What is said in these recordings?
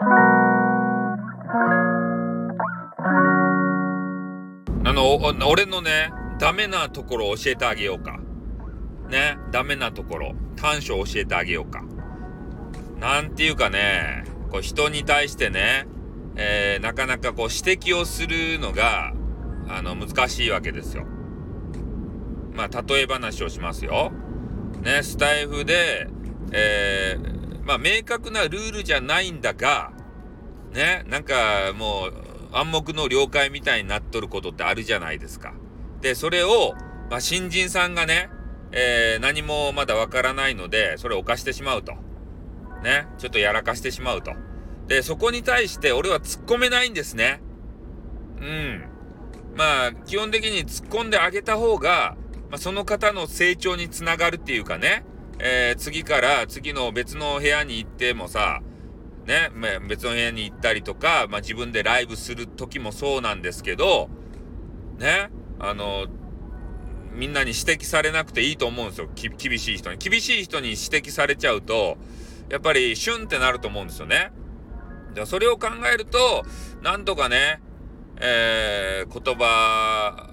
あの、俺のね、ダメなところを教えてあげようか。ね、ダメなところ、短所を教えてあげようか。なんていうかね、こう人に対してね、えー、なかなかこう指摘をするのが、あの、難しいわけですよ。まあ、例え話をしますよ。ね、スタイフで、えー、まあ、明確なルールじゃないんだが、ね、なんかもう暗黙の了解みたいになっとることってあるじゃないですか。で、それを、まあ、新人さんがね、えー、何もまだわからないので、それを犯してしまうと。ね、ちょっとやらかしてしまうと。で、そこに対して俺は突っ込めないんですね。うん。まあ、基本的に突っ込んであげた方が、まあ、その方の成長につながるっていうかね、えー、次から次の別の部屋に行ってもさ、ね、別の部屋に行ったりとか、まあ、自分でライブする時もそうなんですけど、ね、あの、みんなに指摘されなくていいと思うんですよ。厳しい人に。厳しい人に指摘されちゃうと、やっぱりシュンってなると思うんですよね。じゃそれを考えると、なんとかね、えー、言葉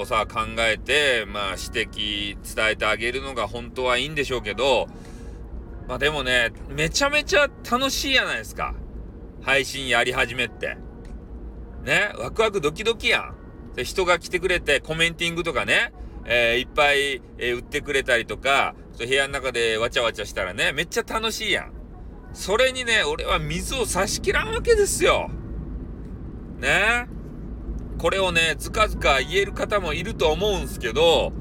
をさ、考えて、まあ指摘伝えてあげるのが本当はいいんでしょうけど、まあでもね、めちゃめちゃ楽しいやないですか。配信やり始めって。ね、ワクワクドキドキやん。で人が来てくれてコメンティングとかね、えー、いっぱい、えー、売ってくれたりとか、部屋の中でわちゃわちゃしたらね、めっちゃ楽しいやん。それにね、俺は水を差し切らんわけですよ。ねこれをね、ずかずか言える方もいると思うんすけど、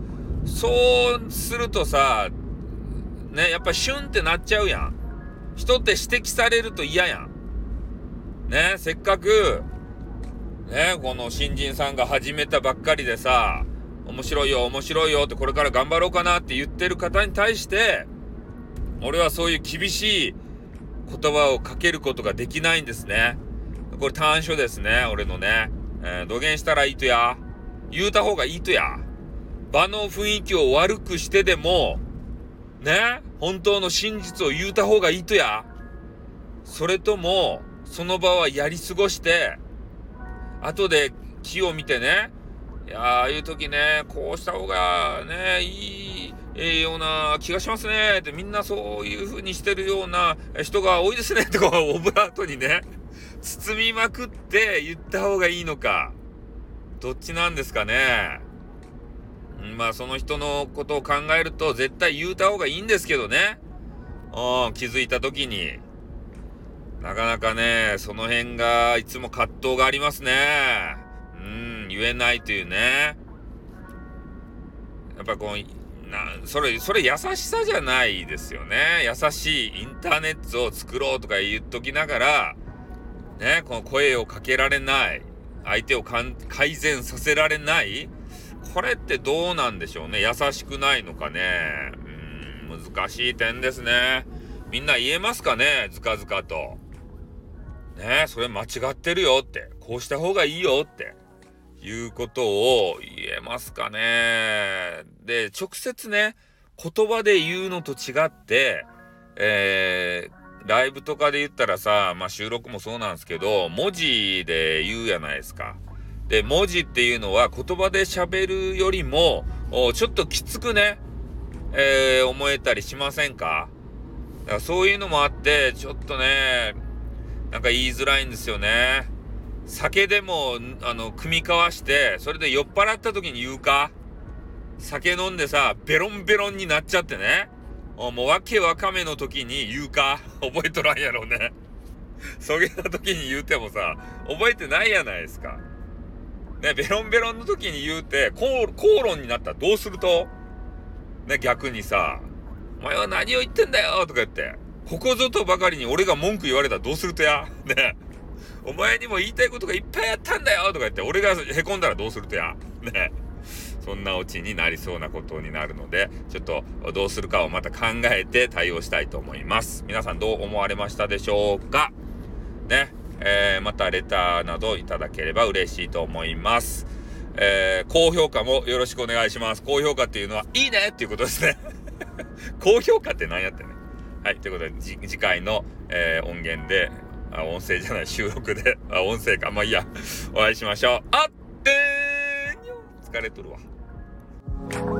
そうするとさ、ね、やっぱシュンってなっちゃうやん。人って指摘されると嫌やん。ね、せっかく、ね、この新人さんが始めたばっかりでさ、面白いよ、面白いよってこれから頑張ろうかなって言ってる方に対して、俺はそういう厳しい言葉をかけることができないんですね。これ短所ですね、俺のね。えー、土下したらいいとや。言うた方がいいとや。場の雰囲気を悪くしてでも、ね本当の真実を言うた方がいいとやそれとも、その場はやり過ごして、後で木を見てね、いやああいう時ね、こうした方がね、いい、え、ような気がしますねってみんなそういう風にしてるような人が多いですねってこうオブラートにね、包みまくって言った方がいいのか、どっちなんですかね。まあその人のことを考えると絶対言うた方がいいんですけどね。うん、気づいた時に。なかなかね、その辺がいつも葛藤がありますね。うん、言えないというね。やっぱこう、な、それ、それ優しさじゃないですよね。優しいインターネットを作ろうとか言っときながら、ね、この声をかけられない。相手を改善させられないこれってどうなんでしょうね。優しくないのかね。うん、難しい点ですね。みんな言えますかねずかずかと。ねそれ間違ってるよって。こうした方がいいよって。いうことを言えますかね。で、直接ね、言葉で言うのと違って、えー、ライブとかで言ったらさ、まあ収録もそうなんですけど、文字で言うやないですか。で、文字っていうのは言葉で喋るよりも、ちょっときつくね、えー、思えたりしませんか？だからそういうのもあって、ちょっとね、なんか言いづらいんですよね。酒でも、あの、組み交わして、それで酔っ払った時に言うか？酒飲んでさ、ベロンベロンになっちゃってね。もうわけわかめの時に言うか？覚えとらんやろね。そげた時に言うてもさ、覚えてないやないですか。ね、ベロンベロンの時に言うて、口論になったらどうすると？ね、逆にさ、お前は何を言ってんだよ？とか言って、ここぞとばかりに俺が文句言われたらどうするとや？ね。お前にも言いたいことがいっぱいあったんだよ？とか言って、俺が凹んだらどうするとや？ね。そんなオチになりそうなことになるので、ちょっとどうするかをまた考えて対応したいと思います。皆さんどう思われましたでしょうか？ね。えー、またレターなどいただければ嬉しいと思います。えー、高評価もよろしくお願いします。高評価っていうのは、いいねっていうことですね。高評価って何やってね。はい、ということで、次回の、えー、音源であ、音声じゃない、収録で。あ、音声か。まあいいや。お会いしましょう。あっ疲れとるわ。